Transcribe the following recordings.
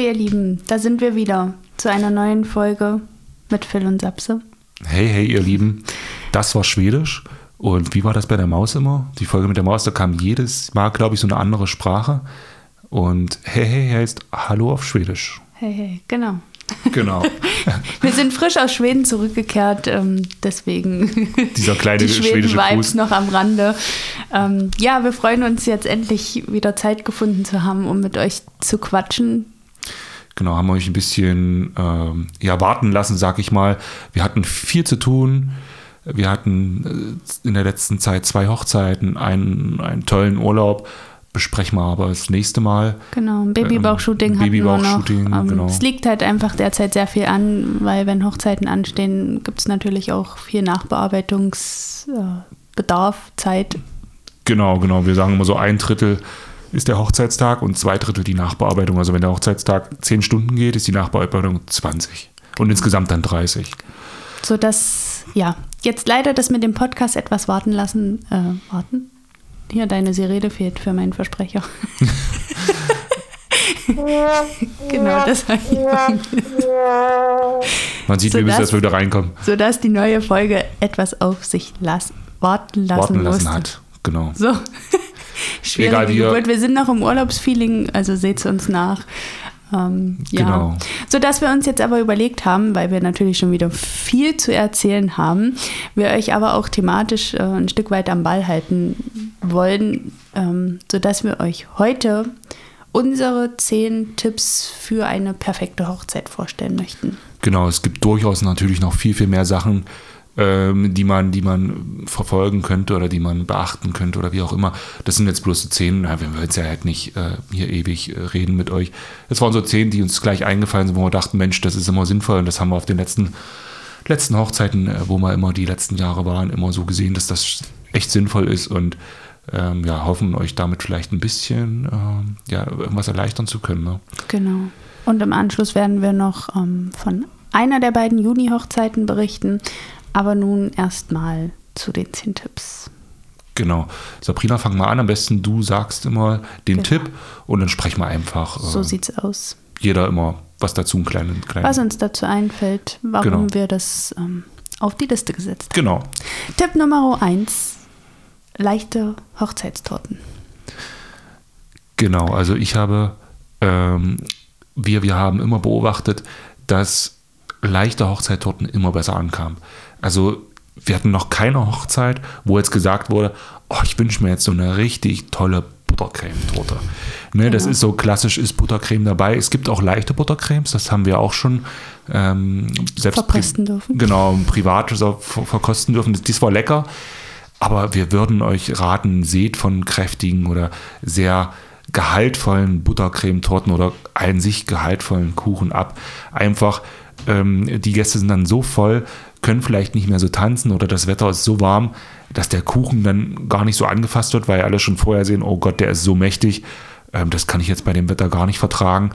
ihr Lieben, da sind wir wieder zu einer neuen Folge mit Phil und Sapse. Hey, hey, ihr Lieben, das war Schwedisch. Und wie war das bei der Maus immer? Die Folge mit der Maus, da kam jedes Mal, glaube ich, so eine andere Sprache. Und hey, hey heißt Hallo auf Schwedisch. Hey, hey, genau. Genau. Wir sind frisch aus Schweden zurückgekehrt, ähm, deswegen Dieser kleine die schwedische Fuß. noch am Rande. Ähm, ja, wir freuen uns jetzt endlich wieder Zeit gefunden zu haben, um mit euch zu quatschen. Genau, haben euch ein bisschen ähm, ja, warten lassen, sag ich mal. Wir hatten viel zu tun. Wir hatten äh, in der letzten Zeit zwei Hochzeiten, einen, einen tollen Urlaub. Besprechen wir aber das nächste Mal. Genau, ein Babybauchshooting Ähm, hatten wir noch. Babybauchshooting, Ähm, genau. Es liegt halt einfach derzeit sehr viel an, weil wenn Hochzeiten anstehen, gibt es natürlich auch viel Nachbearbeitungsbedarf, Zeit. Genau, genau. Wir sagen immer so, ein Drittel ist der Hochzeitstag und zwei Drittel die Nachbearbeitung. Also wenn der Hochzeitstag zehn Stunden geht, ist die Nachbearbeitung 20. Und insgesamt dann 30. sodass, ja, jetzt leider das mit dem Podcast etwas warten lassen. Äh, warten? Hier, deine Sirene fehlt für meinen Versprecher. genau, das war Man sieht, So wie wir das- dass wir wieder reinkommen. Sodass die neue Folge etwas auf sich las warten lassen Warten lassen musste. hat. Genau. So. Schwierige Egal, wir- Geburt. Wir sind noch im Urlaubsfeeling, also seht es uns nach. Ähm, ja. Genau. Sodass wir uns jetzt aber überlegt haben, weil wir natürlich schon wieder viel zu erzählen haben, wir euch aber auch thematisch äh, ein Stück weit am Ball halten wollen, ähm, sodass wir euch heute unsere zehn Tipps für eine perfekte Hochzeit vorstellen möchten. Genau, es gibt durchaus natürlich noch viel, viel mehr Sachen, ähm, die, man, die man verfolgen könnte oder die man beachten könnte oder wie auch immer. Das sind jetzt bloß so zehn, ja, wir wollen jetzt ja halt nicht äh, hier ewig äh, reden mit euch. Das waren so zehn, die uns gleich eingefallen sind, wo wir dachten, Mensch, das ist immer sinnvoll und das haben wir auf den letzten, letzten Hochzeiten, äh, wo wir immer die letzten Jahre waren, immer so gesehen, dass das echt sinnvoll ist und ähm, ja, hoffen euch damit vielleicht ein bisschen ähm, ja, irgendwas erleichtern zu können. Ne? Genau. Und im Anschluss werden wir noch ähm, von einer der beiden Juni-Hochzeiten berichten. Aber nun erstmal zu den zehn Tipps. Genau. Sabrina, fang mal an. Am besten du sagst immer den Genau. Tipp und dann sprechen wir einfach So äh, sieht's aus. jeder immer was dazu, einen kleinen. kleinen Was uns dazu einfällt, warum Genau. wir das ähm, auf die Liste gesetzt Genau. haben. Tipp Nummer eins: leichte Hochzeitstorten. Genau. Also ich habe, ähm, wir, wir haben immer beobachtet, dass leichte Hochzeittorten immer besser ankamen. Also wir hatten noch keine Hochzeit, wo jetzt gesagt wurde, oh, ich wünsche mir jetzt so eine richtig tolle Buttercreme-Torte. Ne, Das Genau. ist so klassisch, ist Buttercreme dabei. Es gibt auch leichte Buttercremes, das haben wir auch schon ähm, selbst Verkosten dürfen. Genau, privat so ver verkosten dürfen. Das, das war lecker, aber wir würden euch raten, seht von kräftigen oder sehr gehaltvollen Buttercremetorten oder an sich gehaltvollen Kuchen ab. Einfach, ähm, die Gäste sind dann so voll, können vielleicht nicht mehr so tanzen oder das Wetter ist so warm, dass der Kuchen dann gar nicht so angefasst wird, weil alle schon vorher sehen, oh Gott, der ist so mächtig, ähm, das kann ich jetzt bei dem Wetter gar nicht vertragen.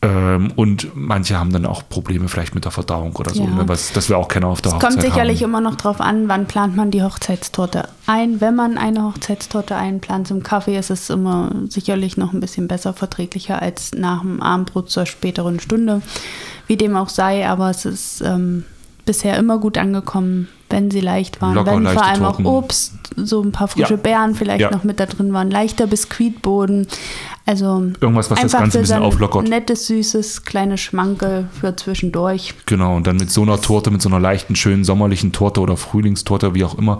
Ähm, und manche haben dann auch Probleme vielleicht mit der Verdauung oder so, Ja. ne, was, das wir auch keiner auf der Es Hochzeit kommt sicherlich haben. immer noch drauf an, wann plant man die Hochzeitstorte ein. Wenn man eine Hochzeitstorte einplant zum Kaffee, ist es immer sicherlich noch ein bisschen besser verträglicher als nach dem Abendbrot zur späteren Stunde. Wie dem auch sei, aber es ist ähm, bisher immer gut angekommen, wenn sie leicht waren. Locker, wenn vor allem Torten. auch Obst, so ein paar frische Ja. Beeren vielleicht Ja. noch mit da drin waren, leichter Biskuitboden. Also Irgendwas, was das Ganze ein bisschen auflockert. Nettes, süßes, kleines Schmankel für zwischendurch. Genau, und dann mit so einer Torte, mit so einer leichten, schönen sommerlichen Torte oder Frühlingstorte, wie auch immer,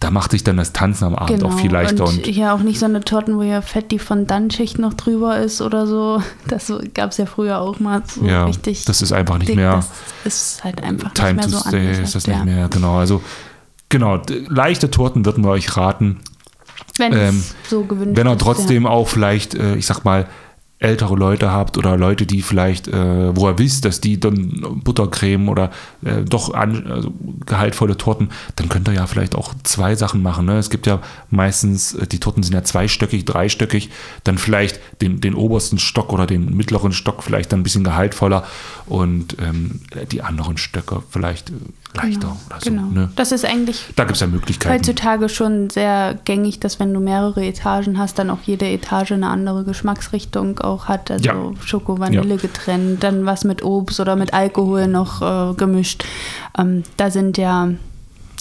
da macht sich dann das Tanzen am Abend auch viel leichter. Genau. Und, Und, hier auch nicht so eine Torten, wo ja Fett die Fondantschicht noch drüber ist oder so. Das gab es ja früher auch mal so ja, richtig. das ist einfach nicht dick. mehr Das ist halt einfach Time nicht to mehr so Stay, angesagt, ist das ja. nicht mehr, genau. Also, genau, leichte Torten würden wir euch raten. Wenn Ähm, es so gewünscht Wenn ihr ist, trotzdem auch vielleicht, äh, ich sag mal, ältere Leute habt oder Leute, die vielleicht, äh, wo ihr wisst, dass die dann Buttercreme oder äh, doch an, also gehaltvolle Torten, dann könnt ihr ja vielleicht auch zwei Sachen machen. Ne? Es gibt ja meistens, äh, die Torten sind ja zweistöckig, dreistöckig, dann vielleicht den, den obersten Stock oder den mittleren Stock vielleicht dann ein bisschen gehaltvoller und ähm, die anderen Stöcke vielleicht äh, leichter oder so. Genau. Ne? Das ist eigentlich Da gibt es ja Möglichkeiten. heutzutage schon sehr gängig, dass wenn du mehrere Etagen hast, dann auch jede Etage eine andere Geschmacksrichtung auch hat, also Ja. Schoko-Vanille getrennt, dann was mit Obst oder mit Alkohol noch äh, gemischt. Ähm, da sind ja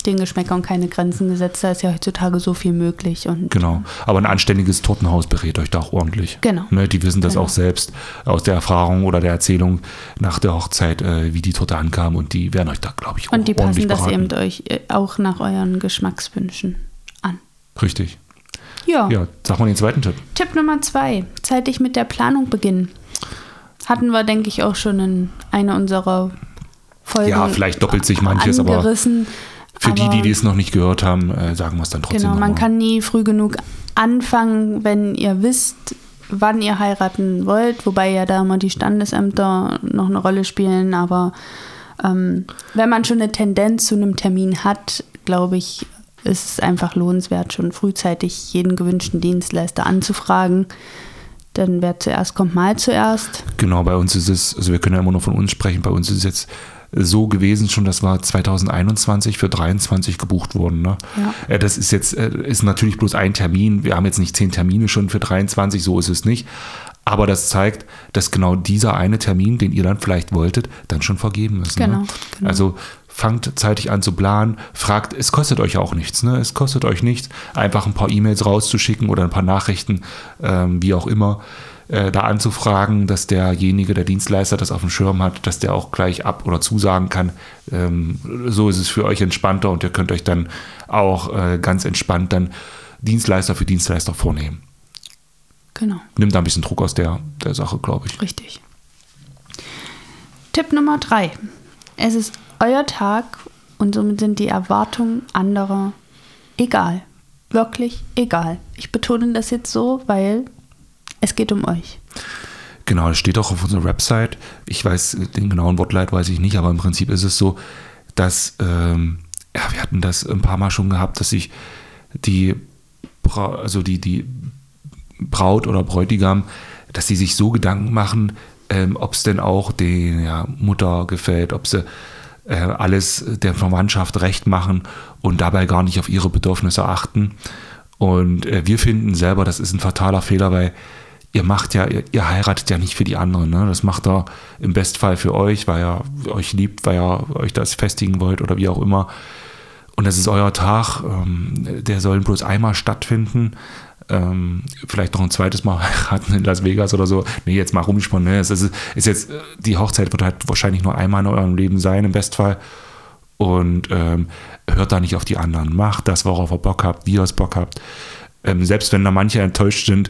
den Geschmäckern keine Grenzen gesetzt, da ist ja heutzutage so viel möglich. Und Genau. Aber ein anständiges Tortenhaus berät euch da auch ordentlich. Genau. Ne, die wissen das Genau. auch selbst aus der Erfahrung oder der Erzählung nach der Hochzeit, äh, wie die Torte ankam. Und die werden euch da, glaube ich, auch Und die passen das beraten. eben euch äh, auch nach euren Geschmackswünschen an. Richtig. Ja. Ja, sag mal den zweiten Tipp. Tipp Nummer zwei: zeitig mit der Planung beginnen. Hatten wir, denke ich, auch schon in einer unserer Folgen. Ja, vielleicht doppelt sich manches, aber angerissen. Für die, aber die es noch nicht gehört haben, äh, sagen wir es dann trotzdem Genau, man nochmal. kann nie früh genug anfangen, wenn ihr wisst, wann ihr heiraten wollt, wobei ja da immer die Standesämter noch eine Rolle spielen, aber ähm, wenn man schon eine Tendenz zu einem Termin hat, glaube ich, ist es einfach lohnenswert, schon frühzeitig jeden gewünschten Dienstleister anzufragen. Denn wer zuerst kommt, mal zuerst. Genau, bei uns ist es, also wir können ja immer nur von uns sprechen, bei uns ist es jetzt so gewesen schon, das war 2021 für 23 gebucht worden. Ne? Ja. Äh, Das ist jetzt, äh, ist natürlich bloß ein Termin. Wir haben jetzt nicht zehn Termine schon für 23, so ist es nicht. Aber das zeigt, dass genau dieser eine Termin, den ihr dann vielleicht wolltet, dann schon vergeben ist. Genau, ne? genau. Also fangt zeitig an zu planen, fragt, es kostet euch auch nichts, ne? Es kostet euch nichts, einfach ein paar E-Mails rauszuschicken oder ein paar Nachrichten, ähm, wie auch immer, äh, da anzufragen, dass derjenige, der Dienstleister das auf dem Schirm hat, dass der auch gleich ab oder zusagen kann. Ähm, so ist es für euch entspannter und ihr könnt euch dann auch äh, ganz entspannt dann Dienstleister für Dienstleister vornehmen. Genau. Nimmt da ein bisschen Druck aus der, der Sache, glaube ich. Richtig. Tipp Nummer drei. Es ist euer Tag und somit sind die Erwartungen anderer egal. Wirklich egal. Ich betone das jetzt so, weil es geht um euch. Genau, das steht auch auf unserer Website. Ich weiß, den genauen Wortleit weiß ich nicht, aber im Prinzip ist es so, dass, ähm, ja, wir hatten das ein paar Mal schon gehabt, dass sich die, Bra also die, die Braut oder Bräutigam, dass sie sich so Gedanken machen, ähm, ob es denn auch der ja, Mutter gefällt, ob sie äh, alles der Verwandtschaft recht machen und dabei gar nicht auf ihre Bedürfnisse achten. Und äh, wir finden selber, das ist ein fataler Fehler, weil ihr macht ja, ihr, ihr heiratet ja nicht für die anderen. Ne? Das macht er im Bestfall für euch, weil er euch liebt, weil er euch das festigen wollt oder wie auch immer. Und das ist euer Tag, ähm, der soll bloß einmal stattfinden. Ähm, vielleicht noch ein zweites Mal heiraten in Las Vegas oder so. Nee, jetzt mal rumgesponnen. Ne? Es ist, ist jetzt, äh, die Hochzeit wird halt wahrscheinlich nur einmal in eurem Leben sein, im Bestfall. Und ähm, hört da nicht auf die anderen. Macht das, worauf ihr Bock habt, wie ihr es Bock habt. Ähm, selbst wenn da manche enttäuscht sind,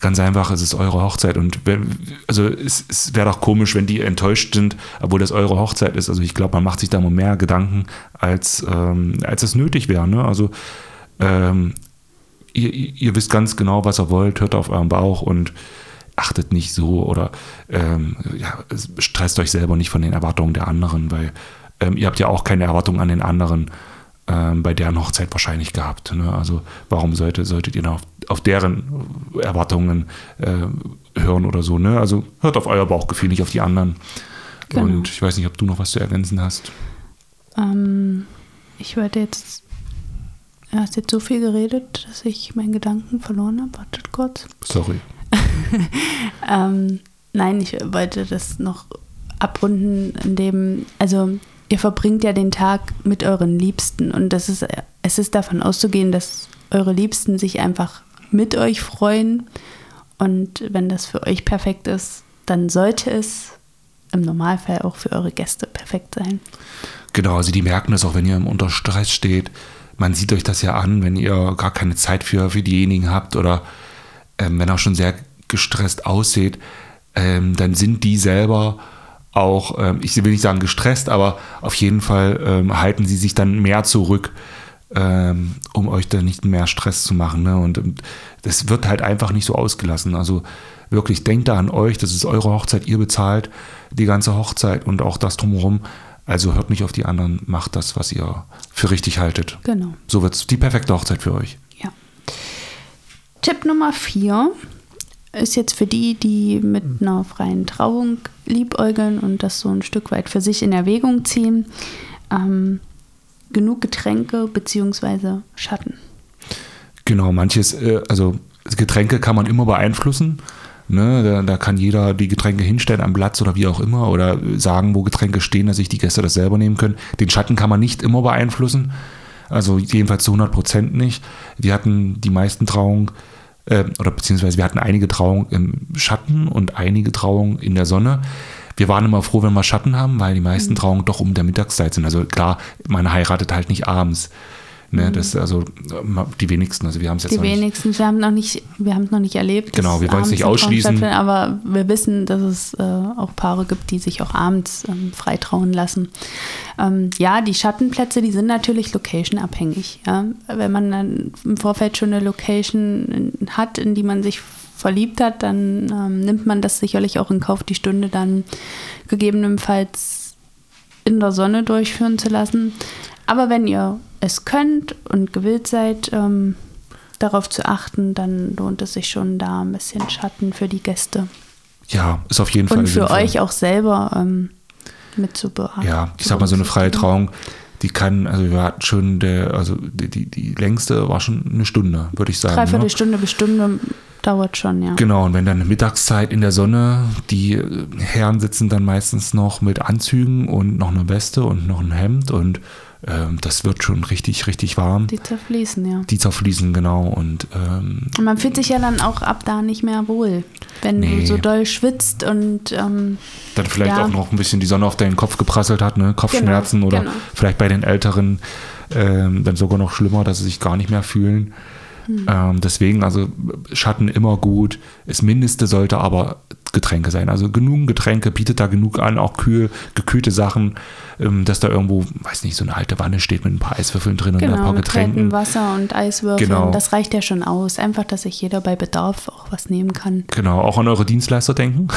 ganz einfach, es ist eure Hochzeit. Und wenn, also es, es wäre doch komisch, wenn die enttäuscht sind, obwohl das eure Hochzeit ist. Also ich glaube, man macht sich da mal mehr Gedanken, als, ähm, als es nötig wäre. Ne? Also ähm, ihr, ihr wisst ganz genau, was ihr wollt, hört auf euren Bauch und achtet nicht so oder ähm, ja, es stresst euch selber nicht von den Erwartungen der anderen, weil ähm, ihr habt ja auch keine Erwartungen an den anderen ähm, bei deren Hochzeit wahrscheinlich gehabt. Ne? Also warum sollte, solltet ihr auf, auf deren Erwartungen äh, hören oder so? Ne? Also hört auf euer Bauchgefühl, nicht auf die anderen. Genau. Und ich weiß nicht, ob du noch was zu ergänzen hast. Ähm, ich werde jetzt. Du hast jetzt so viel geredet, dass ich meinen Gedanken verloren habe. Wartet kurz. Sorry. Ähm, nein, ich wollte das noch abrunden, indem, also ihr verbringt ja den Tag mit euren Liebsten und das ist, es ist davon auszugehen, dass eure Liebsten sich einfach mit euch freuen und wenn das für euch perfekt ist, dann sollte es im Normalfall auch für eure Gäste perfekt sein. Genau, also die merken das auch, wenn ihr unter Stress steht. Man sieht euch das ja an, wenn ihr gar keine Zeit für, für diejenigen habt oder ähm, wenn ihr schon sehr gestresst aussieht, ähm, dann sind die selber auch, ähm, ich will nicht sagen gestresst, aber auf jeden Fall ähm, halten sie sich dann mehr zurück, ähm, um euch dann nicht mehr Stress zu machen. Ne? Und das wird halt einfach nicht so ausgelassen. Also wirklich, denkt da an euch, das ist eure Hochzeit, ihr bezahlt die ganze Hochzeit und auch das drumherum. Also hört nicht auf die anderen, macht das, was ihr für richtig haltet. Genau. So wird es die perfekte Hochzeit für euch. Ja. Tipp Nummer vier ist jetzt für die, die mit einer freien Trauung liebäugeln und das so ein Stück weit für sich in Erwägung ziehen. Ähm, genug Getränke bzw. Schatten. Genau, manches, äh, also Getränke kann man immer beeinflussen. Ne, da, da, kann jeder die Getränke hinstellen am Platz oder wie auch immer oder sagen, wo Getränke stehen, dass sich die Gäste das selber nehmen können. Den Schatten kann man nicht immer beeinflussen, also jedenfalls zu 100 Prozent nicht. Wir hatten die meisten Trauungen äh, oder beziehungsweise wir hatten einige Trauungen im Schatten und einige Trauungen in der Sonne. Wir waren immer froh, wenn wir Schatten haben, weil die meisten mhm. Trauungen doch um der Mittagszeit sind. Also klar, man heiratet halt nicht abends. Ne, mhm. das also die wenigsten, also wir haben es jetzt Die wenigsten, nicht. wir haben noch nicht, wir haben es noch nicht erlebt. Genau, wir wollen es nicht ausschließen. Aber wir wissen, dass es äh, auch Paare gibt, die sich auch abends ähm, freitrauen lassen. Ähm, ja, die Schattenplätze, die sind natürlich location-abhängig. Ja? Wenn man dann im Vorfeld schon eine Location hat, in die man sich verliebt hat, dann ähm, nimmt man das sicherlich auch in Kauf, die Stunde dann gegebenenfalls in der Sonne durchführen zu lassen. Aber wenn ihr es könnt und gewillt seid, ähm, darauf zu achten, dann lohnt es sich schon da ein bisschen Schatten für die Gäste. Ja, ist auf jeden Fall. Und für euch auch selber ähm, mitzubeachten. Ja, ich sag mal, so eine freie Trauung, die kann, also wir hatten schon, der, also die, die, die längste war schon eine Stunde, würde ich sagen. Dreiviertel ne? Stunde bis Stunde dauert schon, ja. Genau, und wenn dann eine Mittagszeit in der Sonne, die Herren sitzen dann meistens noch mit Anzügen und noch eine Weste und noch ein Hemd und ähm, das wird schon richtig, richtig warm. Die zerfließen, ja. Die zerfließen, genau. Und, ähm, und man fühlt sich ja dann auch ab da nicht mehr wohl, wenn nee. du so doll schwitzt und ähm, dann vielleicht ja. auch noch ein bisschen die Sonne auf deinen Kopf geprasselt hat, ne? Kopfschmerzen genau, oder genau. vielleicht bei den Älteren ähm, dann sogar noch schlimmer, dass sie sich gar nicht mehr fühlen. Hm. Ähm, deswegen, also Schatten immer gut. Das Mindeste sollte aber Getränke sein. Also genug Getränke, bietet da genug an, auch kühl, gekühlte Sachen, dass da irgendwo, weiß nicht, so eine alte Wanne steht mit ein paar Eiswürfeln drin genau, und ein paar Getränken. Wasser und Eiswürfeln, genau. das reicht ja schon aus. Einfach, dass sich jeder bei Bedarf auch was nehmen kann. Genau, auch an eure Dienstleister denken.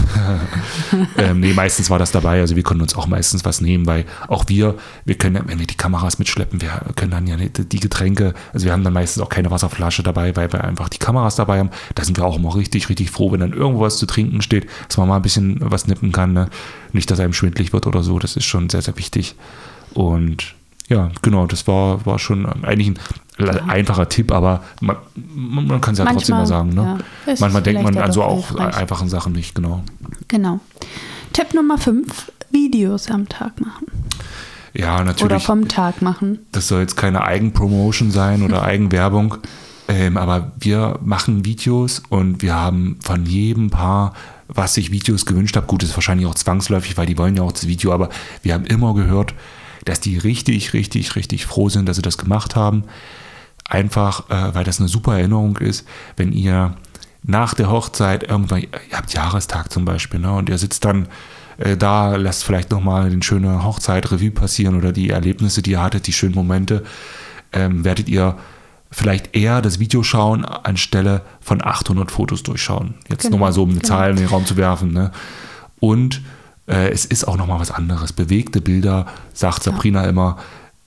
ähm, nee, meistens war das dabei. Also wir konnten uns auch meistens was nehmen, weil auch wir, wir können, wenn wir die Kameras mitschleppen, wir können dann ja nicht die Getränke, also wir haben dann meistens auch keine Wasserflasche dabei, weil wir einfach die Kameras dabei haben. Da sind wir auch immer richtig, richtig froh, wenn dann irgendwo was zu trinken steht dass man mal ein bisschen was nippen kann. Ne? Nicht, dass einem schwindlig wird oder so. Das ist schon sehr, sehr wichtig. Und ja, genau, das war, war schon eigentlich ein ja. einfacher Tipp, aber man, man kann es ja Manchmal, trotzdem mal sagen. Ne? Ja, Manchmal denkt man an so auch hilfreich. einfachen Sachen nicht, genau. Genau. Tipp Nummer 5, Videos am Tag machen. Ja, natürlich. Oder vom Tag machen. Das soll jetzt keine Eigenpromotion sein oder Eigenwerbung. Ähm, aber wir machen Videos und wir haben von jedem Paar was sich Videos gewünscht habe. Gut, ist wahrscheinlich auch zwangsläufig, weil die wollen ja auch das Video, aber wir haben immer gehört, dass die richtig, richtig, richtig froh sind, dass sie das gemacht haben. Einfach, äh, weil das eine super Erinnerung ist, wenn ihr nach der Hochzeit irgendwann, ihr habt Jahrestag zum Beispiel, ne, und ihr sitzt dann äh, da, lasst vielleicht nochmal eine schöne Hochzeit Revue passieren oder die Erlebnisse, die ihr hattet, die schönen Momente, ähm, werdet ihr vielleicht eher das Video schauen, anstelle von 800 Fotos durchschauen. Jetzt genau, nochmal so, um eine genau. Zahl in den Raum zu werfen. Ne? Und äh, es ist auch nochmal was anderes. Bewegte Bilder, sagt Sabrina ja. immer.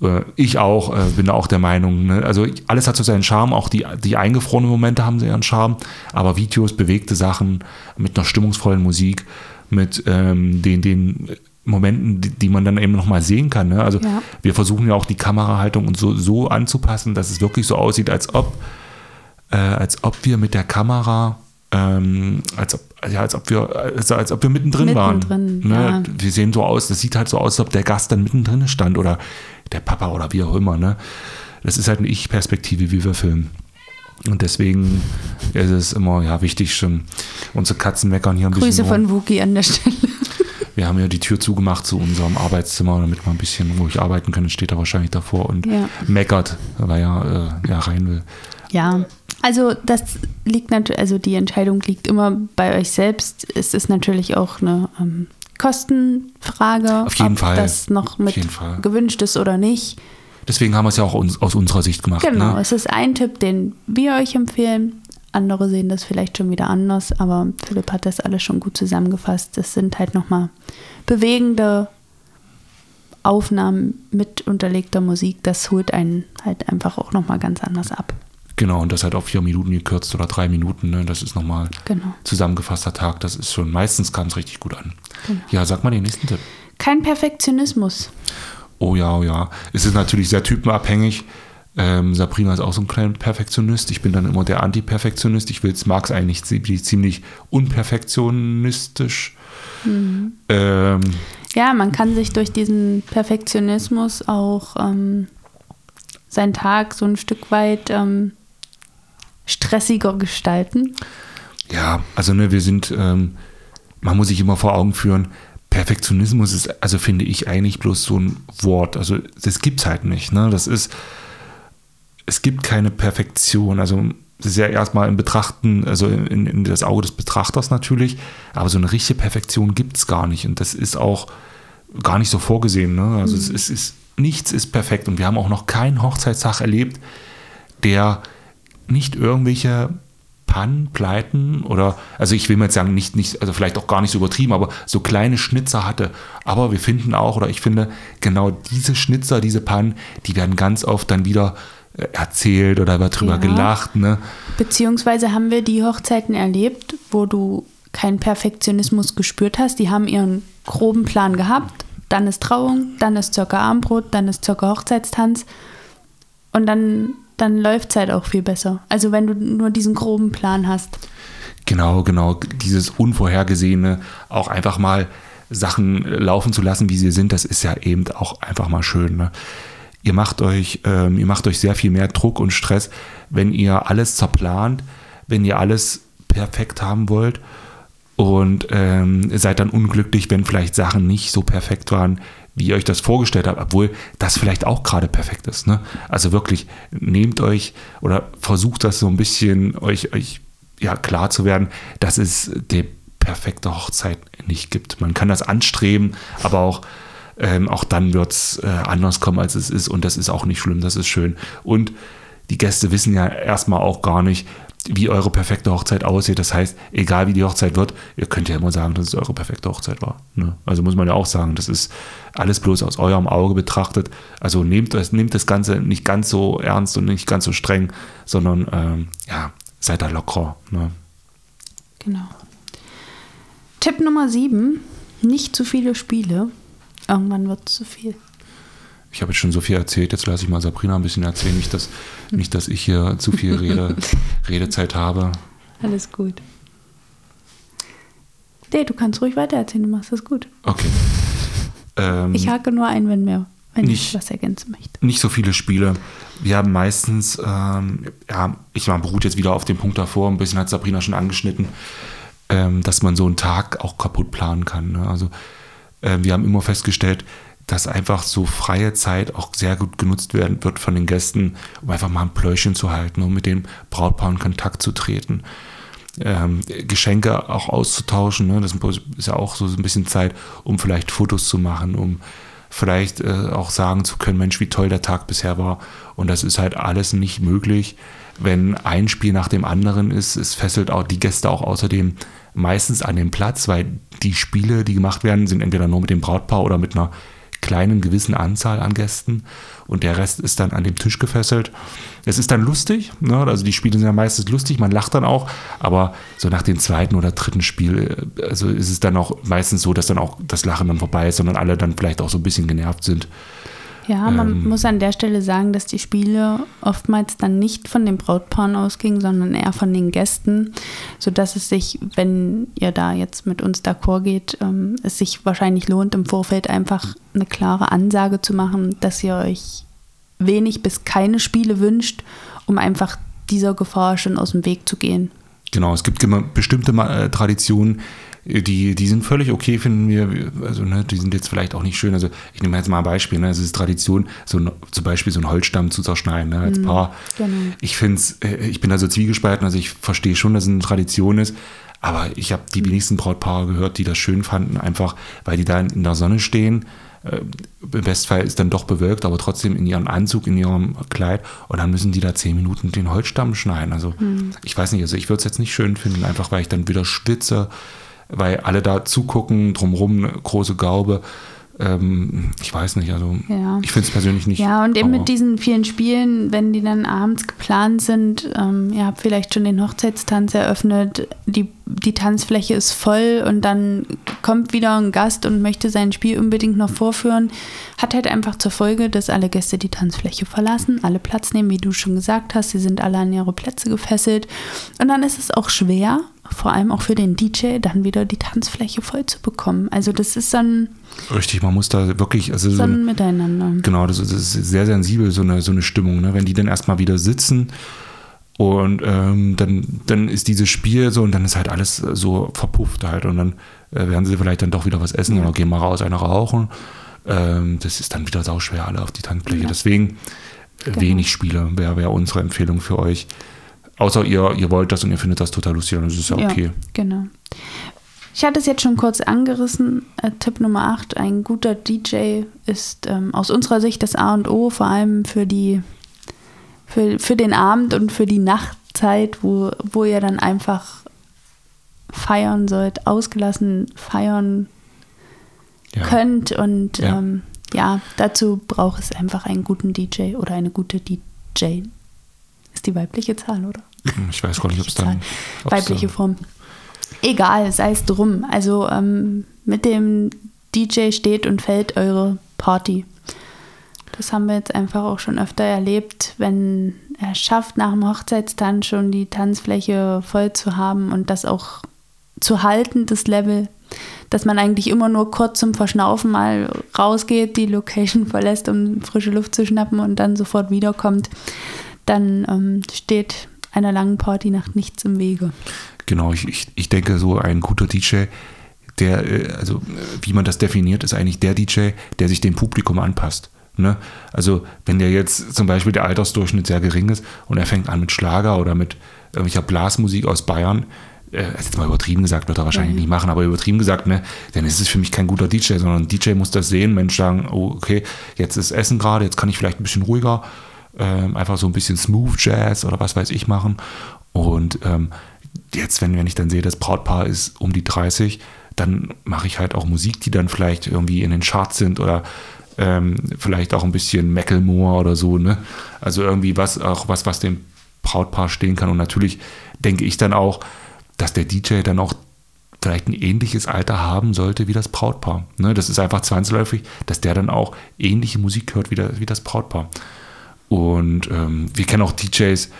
Äh, ich auch, äh, bin auch der Meinung. Ne? Also alles hat so seinen Charme, auch die, die eingefrorenen Momente haben ihren Charme, aber Videos, bewegte Sachen mit einer stimmungsvollen Musik, mit ähm, den, den Momenten, die, die, man dann eben nochmal sehen kann. Ne? Also ja. wir versuchen ja auch die Kamerahaltung und so, so anzupassen, dass es wirklich so aussieht, als ob, äh, als ob wir mit der Kamera, ähm, als, ob, ja, als, ob wir, also als ob wir mittendrin, mittendrin waren. Ne? Ja. Wir sehen so aus, das sieht halt so aus, als ob der Gast dann mittendrin stand oder der Papa oder wie auch immer. Ne? Das ist halt eine Ich-Perspektive, wie wir filmen. Und deswegen ist es immer ja, wichtig, schon unsere Katzen meckern hier ein Grüße bisschen. Grüße von Wookie an der Stelle wir haben ja die Tür zugemacht zu unserem Arbeitszimmer, damit wir ein bisschen ruhig arbeiten können. Steht er wahrscheinlich davor und ja. meckert, weil er äh, ja rein will. Ja, also das liegt natürlich, also die Entscheidung liegt immer bei euch selbst. Es ist natürlich auch eine ähm, Kostenfrage, Auf jeden ob Fall. das noch mit gewünscht ist oder nicht. Deswegen haben wir es ja auch aus unserer Sicht gemacht. Genau, ne? es ist ein Tipp, den wir euch empfehlen. Andere sehen das vielleicht schon wieder anders, aber Philipp hat das alles schon gut zusammengefasst. Das sind halt nochmal bewegende Aufnahmen mit unterlegter Musik. Das holt einen halt einfach auch nochmal ganz anders ab. Genau, und das halt auf vier Minuten gekürzt oder drei Minuten. Ne? Das ist nochmal genau. zusammengefasster Tag. Das ist schon, meistens kam es richtig gut an. Genau. Ja, sag mal den nächsten Tipp. Kein Perfektionismus. Oh ja, oh ja. Es ist natürlich sehr typenabhängig. Ähm, Sabrina ist auch so ein kleiner Perfektionist. Ich bin dann immer der Anti-Perfektionist. Ich mag es eigentlich ziemlich, unperfektionistisch. Mhm. Ähm, ja, man kann sich durch diesen Perfektionismus auch ähm, seinen Tag so ein Stück weit ähm, stressiger gestalten. Ja, also ne, wir sind, ähm, man muss sich immer vor Augen führen, Perfektionismus ist, also finde ich eigentlich bloß so ein Wort. Also das gibt es halt nicht. Ne? Das ist, es gibt keine Perfektion. Also das ist ja erstmal im Betrachten, also in, in das Auge des Betrachters natürlich, aber so eine richtige Perfektion gibt es gar nicht. Und das ist auch gar nicht so vorgesehen. Ne? Also mhm. es, es ist, nichts ist perfekt. Und wir haben auch noch keinen Hochzeitstag erlebt, der nicht irgendwelche Pannen, Pleiten oder, also ich will mal jetzt sagen, nicht, nicht, also vielleicht auch gar nicht so übertrieben, aber so kleine Schnitzer hatte. Aber wir finden auch, oder ich finde, genau diese Schnitzer, diese Pannen, die werden ganz oft dann wieder erzählt oder wird drüber ja. gelacht. Ne? Beziehungsweise haben wir die Hochzeiten erlebt, wo du keinen Perfektionismus gespürt hast. Die haben ihren groben Plan gehabt. Dann ist Trauung, dann ist circa Armbrot, dann ist circa Hochzeitstanz. Und dann dann läuft es halt auch viel besser. Also wenn du nur diesen groben Plan hast. Genau, genau. Dieses Unvorhergesehene, auch einfach mal Sachen laufen zu lassen, wie sie sind, das ist ja eben auch einfach mal schön. Ne? Ihr macht euch, ähm, ihr macht euch sehr viel mehr Druck und Stress, wenn ihr alles zerplant, wenn ihr alles perfekt haben wollt und ähm, seid dann unglücklich, wenn vielleicht Sachen nicht so perfekt waren, wie ihr euch das vorgestellt habt, obwohl das vielleicht auch gerade perfekt ist. Ne? Also wirklich, nehmt euch oder versucht das so ein bisschen euch, euch ja, klar zu werden, dass es die perfekte Hochzeit nicht gibt. Man kann das anstreben, aber auch, ähm, auch dann wird es äh, anders kommen, als es ist. Und das ist auch nicht schlimm, das ist schön. Und die Gäste wissen ja erstmal auch gar nicht, wie eure perfekte Hochzeit aussieht. Das heißt, egal wie die Hochzeit wird, ihr könnt ja immer sagen, dass es eure perfekte Hochzeit war. Ne? Also muss man ja auch sagen, das ist alles bloß aus eurem Auge betrachtet. Also nehmt das, nehmt das Ganze nicht ganz so ernst und nicht ganz so streng, sondern ähm, ja, seid da locker. Ne? Genau. Tipp Nummer 7, nicht zu viele Spiele. Irgendwann wird es zu viel ich habe jetzt schon so viel erzählt, jetzt lasse ich mal Sabrina ein bisschen erzählen, nicht, dass, nicht, dass ich hier zu viel Rede, Redezeit habe. Alles gut. Nee, du kannst ruhig weiter erzählen, du machst das gut. Okay. Ähm, ich hake nur ein, wenn, mehr, wenn nicht, ich was ergänzen möchte. Nicht so viele Spiele. Wir haben meistens, ähm, ja, ich meine, beruht jetzt wieder auf dem Punkt davor, ein bisschen hat Sabrina schon angeschnitten, ähm, dass man so einen Tag auch kaputt planen kann. Ne? Also wir haben immer festgestellt, dass einfach so freie Zeit auch sehr gut genutzt werden wird von den Gästen, um einfach mal ein Pläuschen zu halten, um mit dem Brautpaar in Kontakt zu treten. Ähm, Geschenke auch auszutauschen. Ne? Das ist ja auch so ein bisschen Zeit, um vielleicht Fotos zu machen, um vielleicht äh, auch sagen zu können, Mensch, wie toll der Tag bisher war. Und das ist halt alles nicht möglich, wenn ein Spiel nach dem anderen ist. Es fesselt auch die Gäste auch außerdem meistens an den Platz, weil die Spiele, die gemacht werden, sind entweder nur mit dem Brautpaar oder mit einer kleinen gewissen Anzahl an Gästen und der Rest ist dann an dem Tisch gefesselt. Es ist dann lustig, ne? also die Spiele sind ja meistens lustig, man lacht dann auch, aber so nach dem zweiten oder dritten Spiel, äh, also ist es dann auch meistens so, dass dann auch das Lachen dann vorbei ist, sondern alle dann vielleicht auch so ein bisschen genervt sind. Ja, man ähm, muss an der Stelle sagen, dass die Spiele oftmals dann nicht von den Brautpaaren ausgingen, sondern eher von den Gästen, sodass es sich, wenn ihr da jetzt mit uns d'accord geht, ähm, es sich wahrscheinlich lohnt, im Vorfeld einfach eine klare Ansage zu machen, dass ihr euch wenig bis keine Spiele wünscht, um einfach dieser Gefahr schon aus dem Weg zu gehen. Genau, es gibt bestimmte äh, Traditionen, die, die sind völlig okay, finden wir. Also, ne, die sind jetzt vielleicht auch nicht schön. Also, ich nehme jetzt mal ein Beispiel. Ne, es ist Tradition, so ein, zum Beispiel so einen Holzstamm zu zerschneiden ne, als mhm, Paar. Genau. Ich finde es, äh, ich bin da so zwiegespalten. Also, ich verstehe schon, dass es eine Tradition ist. Aber ich habe die mhm. wenigsten Brautpaare gehört, die das schön fanden, einfach weil die da in der Sonne stehen. Äh, Im Bestfall ist dann doch bewölkt, aber trotzdem in ihrem Anzug, in ihrem Kleid. Und dann müssen die da zehn Minuten den Holzstamm schneiden. Also, hm. ich weiß nicht, also ich würde es jetzt nicht schön finden, einfach weil ich dann wieder schwitze weil alle da zugucken, drumherum eine große Gaube. Ähm, ich weiß nicht, also ja. ich finde es persönlich nicht. Ja, und eben mit diesen vielen Spielen, wenn die dann abends geplant sind, ähm, ihr habt vielleicht schon den Hochzeitstanz eröffnet, die die Tanzfläche ist voll und dann kommt wieder ein Gast und möchte sein Spiel unbedingt noch vorführen, hat halt einfach zur Folge, dass alle Gäste die Tanzfläche verlassen, alle Platz nehmen, wie du schon gesagt hast, sie sind alle an ihre Plätze gefesselt und dann ist es auch schwer, vor allem auch für den DJ, dann wieder die Tanzfläche voll zu bekommen. Also das ist dann Richtig, man muss da wirklich, also so ein ein, Miteinander. genau, das ist, das ist sehr sensibel, so eine, so eine Stimmung, ne? wenn die dann erstmal wieder sitzen und ähm, dann, dann ist dieses Spiel so und dann ist halt alles so verpufft halt und dann äh, werden sie vielleicht dann doch wieder was essen Ja. oder gehen mal raus, eine rauchen. Ähm, das ist dann wieder sauschwer, alle auf die Tanzfläche. Ja. Deswegen äh, Genau. wenig Spiele wäre wär unsere Empfehlung für euch. Außer ihr, ihr wollt das und ihr findet das total lustig, dann ist es ja okay. genau. Ich hatte es jetzt schon kurz angerissen. Äh, Tipp Nummer 8, ein guter DJ ist ähm, aus unserer Sicht das A und O, vor allem für die für, für den Abend und für die Nachtzeit, wo, wo ihr dann einfach feiern sollt, ausgelassen feiern Ja. könnt. Und Ja. ähm, ja, dazu braucht es einfach einen guten DJ oder eine gute DJ. Ist die weibliche Zahl, oder? Ich weiß gar nicht, ob es dann. Weibliche dann- Form. Egal, sei es drum. Also ähm, mit dem DJ steht und fällt eure Party. Das haben wir jetzt einfach auch schon öfter erlebt, wenn er schafft, nach dem Hochzeitstanz schon die Tanzfläche voll zu haben und das auch zu halten, das Level, dass man eigentlich immer nur kurz zum Verschnaufen mal rausgeht, die Location verlässt, um frische Luft zu schnappen und dann sofort wiederkommt, dann ähm, steht einer langen Partynacht nichts im Wege. Genau, ich, ich, ich denke, so ein guter DJ, der, äh, also wie man das definiert, ist eigentlich der DJ, der sich dem Publikum anpasst. Ne? Also wenn der jetzt zum Beispiel der Altersdurchschnitt sehr gering ist und er fängt an mit Schlager oder mit irgendwelcher Blasmusik aus Bayern, äh, jetzt mal übertrieben gesagt, wird er wahrscheinlich Mhm. nicht machen, aber übertrieben gesagt, ne, dann ist es für mich kein guter DJ, sondern ein DJ muss das sehen, Mensch sagen, oh, okay, jetzt ist Essen gerade, jetzt kann ich vielleicht ein bisschen ruhiger, ähm, einfach so ein bisschen Smooth Jazz oder was weiß ich machen. Und ähm, jetzt, wenn, wenn ich dann sehe, das Brautpaar ist um die 30, dann mache ich halt auch Musik, die dann vielleicht irgendwie in den Charts sind oder ähm, vielleicht auch ein bisschen Macklemore oder so, ne? Also irgendwie was, auch was, was dem Brautpaar stehen kann. Und natürlich denke ich dann auch, dass der DJ dann auch vielleicht ein ähnliches Alter haben sollte wie das Brautpaar. Ne? Das ist einfach zwangsläufig, dass der dann auch ähnliche Musik hört wie, der, wie das Brautpaar. Und ähm, wir kennen auch DJs,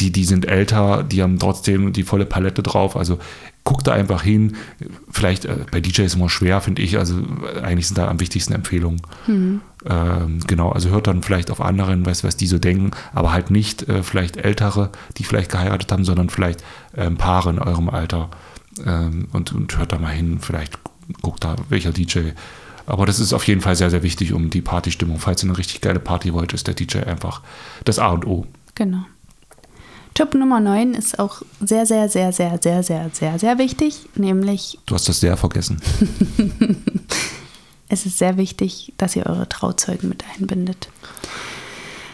die, die sind älter, die haben trotzdem die volle Palette drauf. Also guck da einfach hin. Vielleicht äh, bei DJs immer schwer, finde ich. Also eigentlich sind da am wichtigsten Empfehlungen. Ähm, genau, also hört dann vielleicht auf anderen, weiß, was die so denken, aber halt nicht äh, vielleicht Ältere, die vielleicht geheiratet haben, sondern vielleicht ähm, Paare in eurem Alter. Ähm, und, und hört da mal hin, vielleicht guckt da, welcher DJ. Aber das ist auf jeden Fall sehr, sehr wichtig um die Partystimmung. Falls ihr eine richtig geile Party wollt, ist der DJ einfach das A und O. Genau. Tipp Nummer 9 ist auch sehr, sehr, sehr, sehr, sehr, sehr, sehr, sehr wichtig, nämlich Du hast das sehr vergessen. es ist sehr wichtig, dass ihr eure Trauzeugen mit einbindet.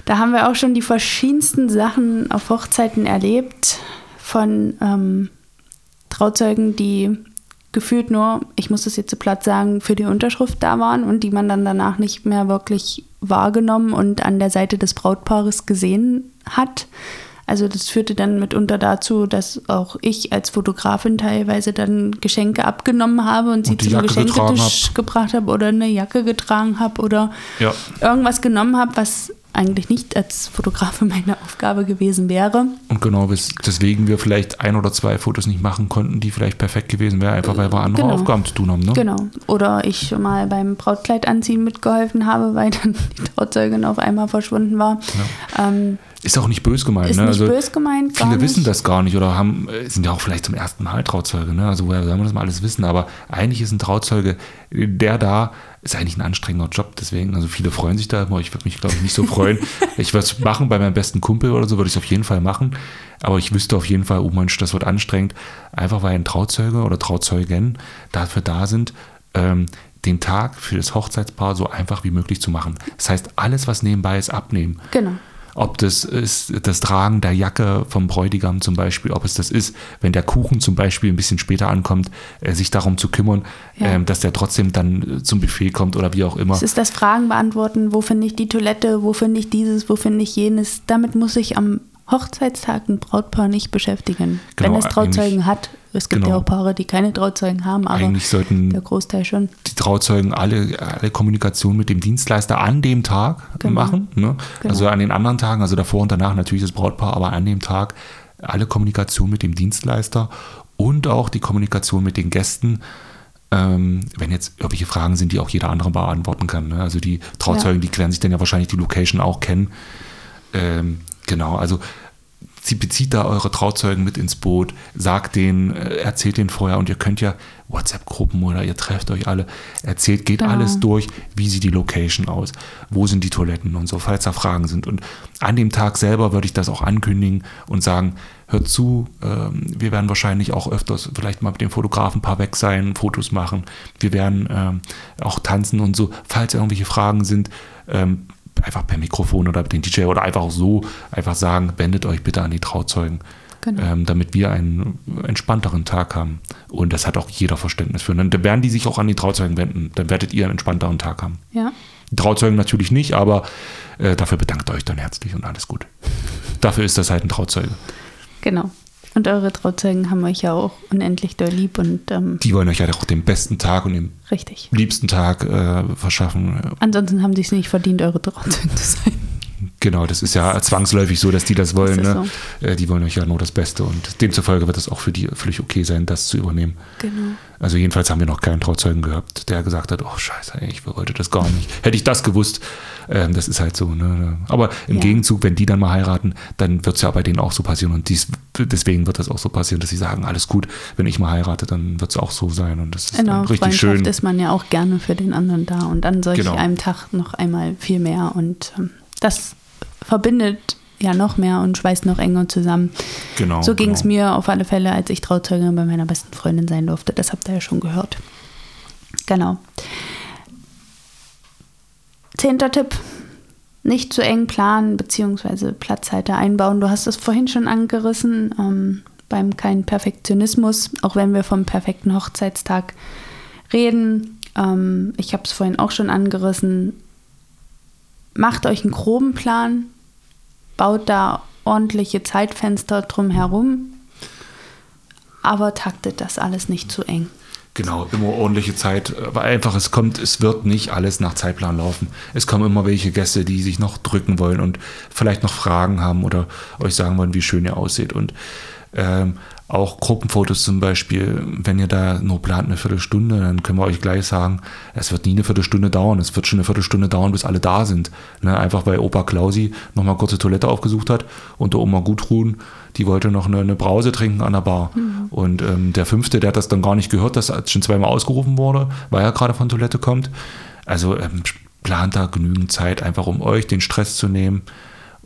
Da haben wir auch schon die verschiedensten Sachen auf Hochzeiten erlebt, von ähm, Trauzeugen, die gefühlt nur, ich muss das jetzt zu platt sagen, für die Unterschrift da waren und die man dann danach nicht mehr wirklich wahrgenommen und an der Seite des Brautpaares gesehen hat. Also das führte dann mitunter dazu, dass auch ich als Fotografin teilweise dann Geschenke abgenommen habe und sie Und die zum Geschenketisch gebracht habe oder eine Jacke getragen habe oder Ja. irgendwas genommen habe, was eigentlich nicht als Fotografin meine Aufgabe gewesen wäre. Und genau deswegen wir vielleicht ein oder zwei Fotos nicht machen konnten, die vielleicht perfekt gewesen wären, einfach weil wir andere Genau. Aufgaben zu tun haben. Ne? Genau. Oder ich mal beim Brautkleid anziehen mitgeholfen habe, weil dann die Trauzeugin auf einmal verschwunden war. Ähm, Ist auch nicht bös gemeint. ist ne? nicht also bös gemeint. Viele nicht. wissen das gar nicht oder haben, äh, sind ja auch vielleicht zum ersten Mal Trauzeuge. Ne? Also woher soll man das mal alles wissen? Aber eigentlich ist ein Trauzeuge, der da ist eigentlich ein anstrengender Job. Deswegen, also viele freuen sich da immer. Ich würde mich, glaube ich, nicht so freuen. ich würde es machen bei meinem besten Kumpel oder so, würde ich es auf jeden Fall machen. Aber ich wüsste auf jeden Fall, oh Mensch, das wird anstrengend. Einfach weil ein Trauzeuge oder Trauzeugen dafür da sind, ähm, den Tag für das Hochzeitspaar so einfach wie möglich zu machen. Das heißt, alles, was nebenbei ist, abnehmen. Genau. Ob das ist das Tragen der Jacke vom Bräutigam zum Beispiel, ob es das ist, wenn der Kuchen zum Beispiel ein bisschen später ankommt, äh, sich darum zu kümmern, Ja. ähm, dass der trotzdem dann äh, zum Buffet kommt oder wie auch immer. Es ist das Fragen beantworten, wo finde ich die Toilette, wo finde ich dieses, wo finde ich jenes. Damit muss ich am Hochzeitstag ein Brautpaar nicht beschäftigen. Genau, Wenn es Trauzeugen hat. Es gibt genau. ja auch Paare, die keine Trauzeugen haben, aber Eigentlich sollten der Großteil schon. die Trauzeugen alle, alle Kommunikation mit dem Dienstleister an dem Tag Genau. machen. Ne? Genau. Also an den anderen Tagen, also davor und danach natürlich das Brautpaar, aber an dem Tag alle Kommunikation mit dem Dienstleister und auch die Kommunikation mit den Gästen. Ähm, wenn jetzt irgendwelche Fragen sind, die auch jeder andere beantworten kann. Ne? Also die Trauzeugen, die werden sich dann ja wahrscheinlich die Location auch kennen. Ähm, genau, also sie bezieht da eure Trauzeugen mit ins Boot, sagt denen, äh, erzählt denen vorher und ihr könnt ja WhatsApp-Gruppen oder ihr trefft euch alle, erzählt, geht Genau. alles durch, wie sieht die Location aus, wo sind die Toiletten und so, falls da Fragen sind. Und an dem Tag selber würde ich das auch ankündigen und sagen, hört zu, ähm, wir werden wahrscheinlich auch öfters vielleicht mal mit dem Fotografen ein paar weg sein, Fotos machen, wir werden ähm, auch tanzen und so, falls irgendwelche Fragen sind, ähm, einfach per Mikrofon oder den DJ oder einfach so einfach sagen, wendet euch bitte an die Trauzeugen, Genau. ähm, damit wir einen entspannteren Tag haben. Und das hat auch jeder Verständnis für. Und dann werden die sich auch an die Trauzeugen wenden. Dann werdet ihr einen entspannteren Tag haben. Ja. Die Trauzeugen natürlich nicht, aber äh, dafür bedankt euch dann herzlich und alles gut. Dafür ist das halt ein Trauzeuge. Genau. Und eure Trauzeugen haben euch ja auch unendlich doll lieb und ähm, Die wollen euch ja auch den besten Tag und den richtig. liebsten Tag äh, verschaffen. Ansonsten haben sie es nicht verdient, eure Trauzeugen zu sein. Genau, das ist ja zwangsläufig so, dass die das wollen. Das ne? Äh, Die wollen euch ja nur das Beste und demzufolge wird es auch für die völlig okay sein, das zu übernehmen. Genau. Also jedenfalls haben wir noch keinen Trauzeugen gehabt, der gesagt hat, oh scheiße, ey, ich wollte das gar nicht. Hätte ich das gewusst, ähm, das ist halt so. Ne? Aber im Ja. Gegenzug, wenn die dann mal heiraten, dann wird es ja bei denen auch so passieren und dies, deswegen wird das auch so passieren, dass sie sagen, alles gut, wenn ich mal heirate, dann wird es auch so sein und das ist Genau, dann richtig schön. ist man ja auch gerne für den anderen da und an solch Genau. einem Tag noch einmal viel mehr und ähm, das verbindet ja noch mehr und schweißt noch enger zusammen. Genau, so ging es genau. mir auf alle Fälle, als ich Trauzeugin bei meiner besten Freundin sein durfte. Das habt ihr ja schon gehört. Genau. Zehnter Tipp. Nicht zu eng planen bzw. Platzhalter einbauen. Du hast es vorhin schon angerissen, ähm, beim kein Perfektionismus, auch wenn wir vom perfekten Hochzeitstag reden. Ähm, ich habe es vorhin auch schon angerissen. Macht euch einen groben Plan, baut da ordentliche Zeitfenster drum herum, aber taktet das alles nicht zu eng. Genau, immer ordentliche Zeit, aber einfach, es kommt, es wird nicht alles nach Zeitplan laufen. Es kommen immer welche Gäste, die sich noch drücken wollen und vielleicht noch Fragen haben oder euch sagen wollen, wie schön ihr aussieht. Und ähm, auch Gruppenfotos zum Beispiel, wenn ihr da nur plant eine Viertelstunde, dann können wir euch gleich sagen, es wird nie eine Viertelstunde dauern. Es wird schon eine Viertelstunde dauern, bis alle da sind. Ne? Einfach weil Opa Klausi nochmal kurze Toilette aufgesucht hat und der Oma Gudrun, die wollte noch eine, eine Brause trinken an der Bar. Und ähm, der Fünfte, der hat das dann gar nicht gehört, dass als schon zweimal ausgerufen wurde, weil er gerade von Toilette kommt. Also ähm, plant da genügend Zeit, einfach um euch den Stress zu nehmen.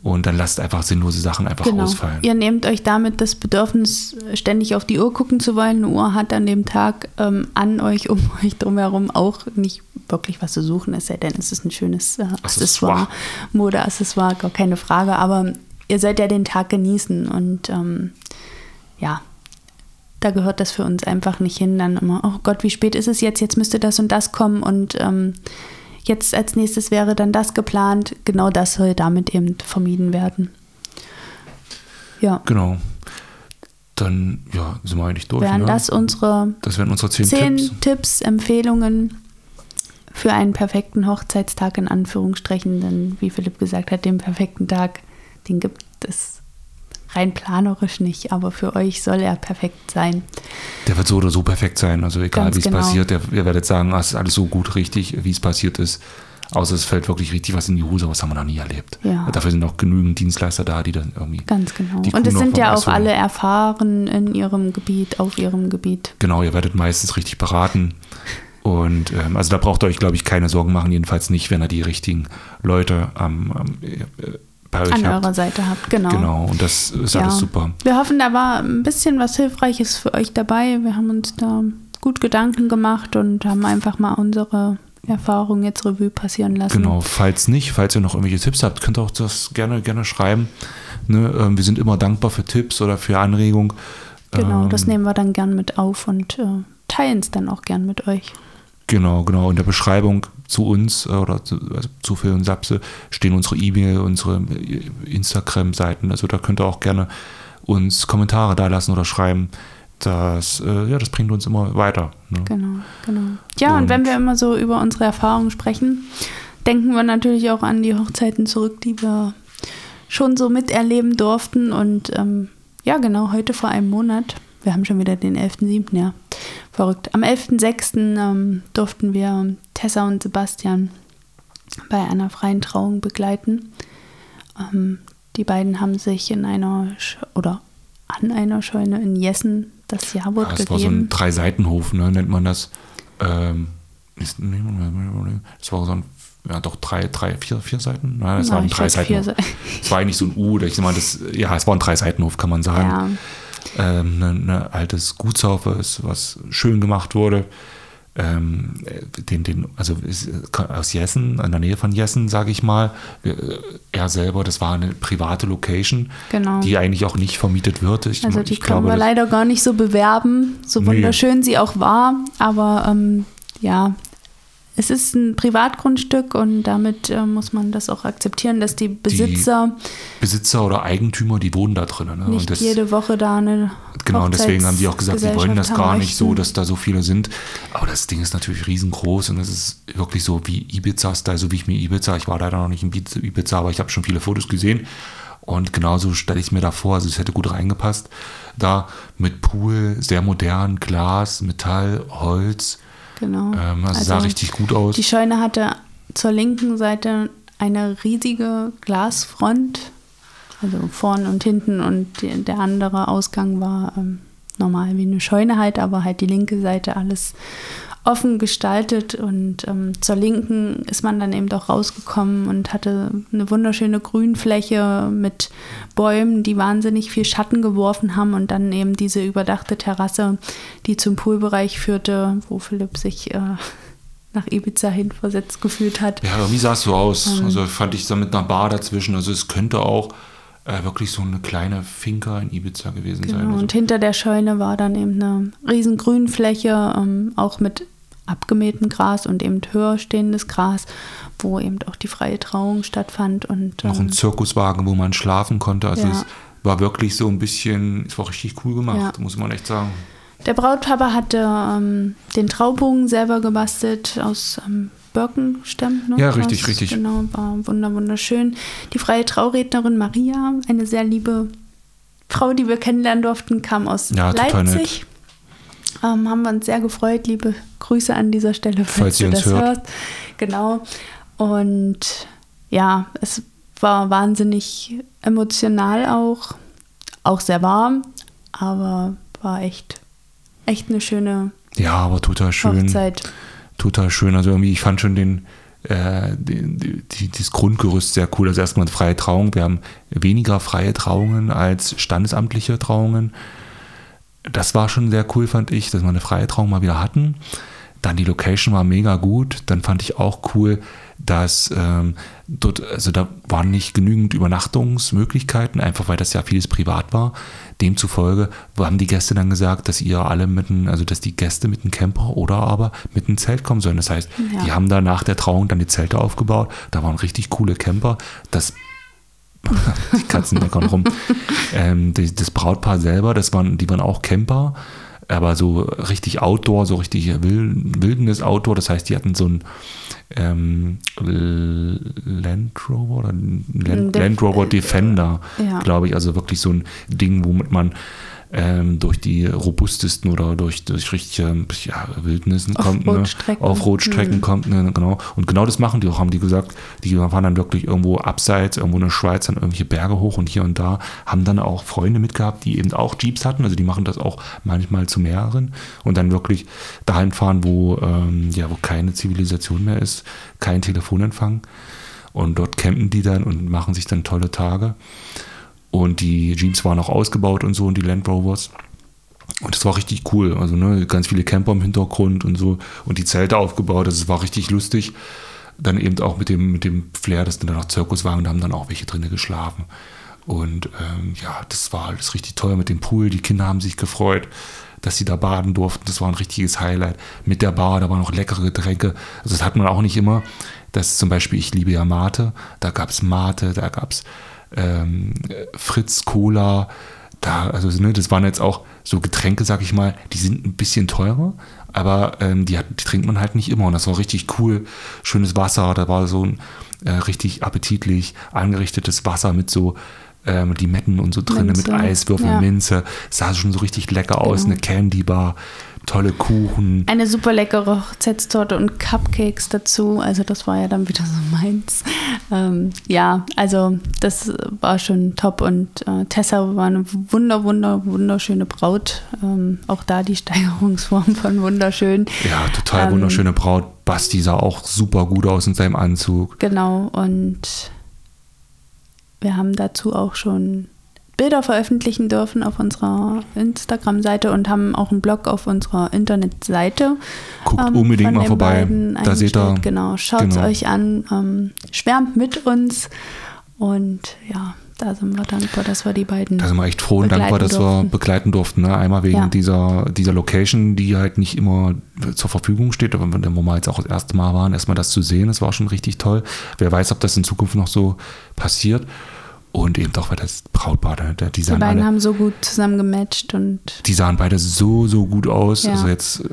Und dann lasst einfach sinnlose Sachen einfach Genau. ausfallen. Ihr nehmt euch damit das Bedürfnis, ständig auf die Uhr gucken zu wollen. Eine Uhr hat an dem Tag ähm, an euch, um euch drumherum auch nicht wirklich was zu suchen, es sei denn, es ist ein schönes äh, Accessoire, Accessoire. Modeaccessoire, gar keine Frage. Aber ihr sollt ja den Tag genießen und ähm, ja, da gehört das für uns einfach nicht hin. Dann immer, oh Gott, wie spät ist es jetzt? Jetzt müsste das und das kommen und ähm, jetzt als nächstes wäre dann das geplant. Genau das soll damit eben vermieden werden. Ja, Genau. Dann ja, sind wir eigentlich durch. wären ne? das unsere das wären unsere zehn, zehn Tipps. Tipps. Empfehlungen für einen perfekten Hochzeitstag in Anführungsstrichen. Denn wie Philipp gesagt hat, den perfekten Tag, den gibt es rein planerisch nicht, aber für euch soll er perfekt sein. Der wird so oder so perfekt sein. Also egal, wie es genau. passiert, der, ihr werdet sagen, ah, es ist alles so gut richtig, wie es passiert ist. Außer es fällt wirklich richtig was in die Hose, was haben wir noch nie erlebt. Ja. Dafür sind auch genügend Dienstleister da, die dann irgendwie. Ganz genau. Und es noch sind ja auch holen. alle erfahren in ihrem Gebiet, auf ihrem Gebiet. Genau, ihr werdet meistens richtig beraten. Und ähm, also da braucht ihr euch, glaube ich, keine Sorgen machen, jedenfalls nicht, wenn ihr die richtigen Leute am, am, äh, bei euch An habt. eurer Seite habt, genau. Genau, und das ist alles super. Wir hoffen, da war ein bisschen was Hilfreiches für euch dabei. Wir haben uns da gut Gedanken gemacht und haben einfach mal unsere Erfahrungen jetzt Revue passieren lassen. Genau, falls nicht, falls ihr noch irgendwelche Tipps habt, könnt ihr auch das gerne, gerne schreiben. Ne, ähm, wir sind immer dankbar für Tipps oder für Anregungen. Genau, das Ähm, nehmen wir dann gern mit auf und äh, teilen es dann auch gern mit euch. Genau, genau. In der Beschreibung zu uns oder zu, also zu Phil und Sapse stehen unsere E-Mail, unsere Instagram-Seiten. Also da könnt ihr auch gerne uns Kommentare da lassen oder schreiben. Das, äh, ja, das bringt uns immer weiter. Ne? Genau, genau. Ja, und, und wenn wir immer so über unsere Erfahrungen sprechen, denken wir natürlich auch an die Hochzeiten zurück, die wir schon so miterleben durften. Und ähm, ja, genau, heute vor einem Monat, wir haben schon wieder den 11.07., ja, verrückt. Am 11.06. Ähm, durften wir Tessa und Sebastian bei einer freien Trauung begleiten. Ähm, die beiden haben sich in einer Sch oder an einer Scheune in Jessen das Jawort ja, das gegeben. Das war so ein Drei-Seitenhof, ne, nennt man das. Ähm, das war so ein ja doch drei, drei, vier, vier Seiten. Nein, es waren drei Seiten. Es war eigentlich so ein U, ich mal, das, ja, es war ein Drei-Seitenhof, kann man sagen. Ähm, ein ne altes Gutshaufe ist, was schön gemacht wurde. Ähm, den, den, also aus Jessen, in der Nähe von Jessen, sage ich mal. Äh, er selber, das war eine private Location, genau. die eigentlich auch nicht vermietet wird. Ich, also die können wir leider gar nicht so bewerben, so wunderschön nee. sie auch war. Aber ähm, ja, es ist ein Privatgrundstück und damit äh, muss man das auch akzeptieren, dass die Besitzer. Die Besitzer oder Eigentümer, die wohnen da drin. Ne? Nicht das, jede Woche da eine. Genau, und deswegen haben die auch gesagt, sie wollen das gar nicht so, dass da so viele sind. Aber das Ding ist natürlich riesengroß und es ist wirklich so wie Ibiza-Style, so wie ich mir Ibiza. Ich war leider noch nicht in Ibiza, aber ich habe schon viele Fotos gesehen. Und genauso stelle ich es mir da vor, also es hätte gut reingepasst. Da mit Pool, sehr modern, Glas, Metall, Holz Genau. Ähm, also, also sah richtig gut aus. Die Scheune hatte zur linken Seite eine riesige Glasfront, also vorne und hinten und die, der andere Ausgang war ähm, normal wie eine Scheune halt, aber halt die linke Seite alles offen gestaltet und ähm, zur Linken ist man dann eben doch rausgekommen und hatte eine wunderschöne Grünfläche mit Bäumen, die wahnsinnig viel Schatten geworfen haben und dann eben diese überdachte Terrasse, die zum Poolbereich führte, wo Philipp sich äh, nach Ibiza hin versetzt gefühlt hat. Ja, wie sah es so aus? Ähm, also fand ich da mit einer Bar dazwischen, also es könnte auch äh, wirklich so eine kleine Finca in Ibiza gewesen genau, sein. Also. Und hinter der Scheune war dann eben eine riesen Grünfläche, ähm, auch mit abgemähtem Gras und eben höher stehendes Gras, wo eben auch die freie Trauung stattfand. Und, ähm, Noch ein Zirkuswagen, wo man schlafen konnte. Also ja. es war wirklich so ein bisschen, es war richtig cool gemacht, ja. muss man echt sagen. Der Brautpapa hatte ähm, den Traubogen selber gebastelt aus ähm, Birkenstämmen. Ne? Ja, richtig, aus, richtig. Genau, war wunder, wunderschön. Die freie Traurednerin Maria, eine sehr liebe Frau, die wir kennenlernen durften, kam aus ja, Leipzig. Ähm, haben wir uns sehr gefreut. Liebe Grüße an dieser Stelle, falls, falls ihr das hört. hörst. Genau. Und ja, es war wahnsinnig emotional auch, auch sehr warm, aber war echt, echt eine schöne ja, aber total schön. Hochzeit. Total schön. Also irgendwie, ich fand schon den, äh, die, die, das Grundgerüst sehr cool. Also erstmal freie Trauung. Wir haben weniger freie Trauungen als standesamtliche Trauungen das war schon sehr cool, fand ich, dass wir eine freie Trauung mal wieder hatten. Dann die Location war mega gut. Dann fand ich auch cool, dass ähm, dort, also da waren nicht genügend Übernachtungsmöglichkeiten, einfach weil das ja vieles privat war. Demzufolge haben die Gäste dann gesagt, dass ihr alle mit einem, also dass die Gäste mit einem Camper oder aber mit einem Zelt kommen sollen. Das heißt, ja. die haben da nach der Trauung dann die Zelte aufgebaut. Da waren richtig coole Camper. Das die Katzen meckern rum. Ähm, die, das Brautpaar selber, das waren, die waren auch Camper, aber so richtig Outdoor, so richtig Wildnis Outdoor. Das heißt, die hatten so ein ähm, Land Rover oder Land, Land Rover Defender, ja. glaube ich. Also wirklich so ein Ding, womit man ähm, durch die robustesten oder durch, durch richtige ja, Wildnissen auf kommt, ne? Rotstrecken. Ne? auf Rotstrecken mhm. kommt, ne? genau. Und genau das machen die auch, haben die gesagt, die fahren dann wirklich irgendwo abseits, irgendwo in der Schweiz, dann irgendwelche Berge hoch und hier und da, haben dann auch Freunde mitgehabt, die eben auch Jeeps hatten, also die machen das auch manchmal zu mehreren und dann wirklich dahin fahren, wo, ähm, ja, wo keine Zivilisation mehr ist, kein Telefonempfang. Und dort campen die dann und machen sich dann tolle Tage. Und die Jeeps waren auch ausgebaut und so und die Land Rovers. Und das war richtig cool. Also ne, ganz viele Camper im Hintergrund und so und die Zelte aufgebaut. Das war richtig lustig. Dann eben auch mit dem, mit dem Flair, dass dann auch Zirkuswagen, da haben dann auch welche drinnen geschlafen. Und ähm, ja, das war alles richtig toll mit dem Pool. Die Kinder haben sich gefreut. dass sie da baden durften. Das war ein richtiges Highlight. Mit der Bar, da waren noch leckere Getränke. Also das hat man auch nicht immer. Das zum Beispiel, ich liebe ja Mate. Da gab es Mate, da gab es ähm, Fritz Cola. Da, also ne, das waren jetzt auch so Getränke, sag ich mal, die sind ein bisschen teurer, aber ähm, die, hat, die trinkt man halt nicht immer. Und das war richtig cool. Schönes Wasser, da war so ein äh, richtig appetitlich angerichtetes Wasser mit so ähm, Limetten und so drin, mit Eiswürfeln, ja. Minze. Sah schon so richtig lecker aus, genau. eine Candy Bar tolle Kuchen. Eine super leckere Hochzeitstorte und Cupcakes dazu. Also das war ja dann wieder so meins. Ähm, ja, also das war schon top und äh, Tessa war eine wunder, wunder, wunderschöne Braut. Ähm, auch da die Steigerungsform von wunderschön. Ja, total ähm, wunderschöne Braut. Basti sah auch super gut aus in seinem Anzug. Genau und wir haben dazu auch schon Bilder veröffentlichen dürfen auf unserer Instagram-Seite und haben auch einen Blog auf unserer Internetseite. Guckt ähm, unbedingt mal vorbei. Da seht ihr. Genau, schaut es genau. euch an, ähm, schwärmt mit uns und ja, da sind wir dankbar, dass wir die beiden. Da sind wir echt froh und dankbar, dass durften. wir begleiten durften. Ne? Einmal wegen ja. dieser, dieser Location, die halt nicht immer zur Verfügung steht, aber wo wir jetzt auch das erste Mal waren, erstmal das zu sehen, das war schon richtig toll. Wer weiß, ob das in Zukunft noch so passiert und eben doch, weil das Brautpaar, die, die beiden alle, haben so gut zusammen gematcht und. Die sahen beide so, so gut aus. Ja. Also jetzt,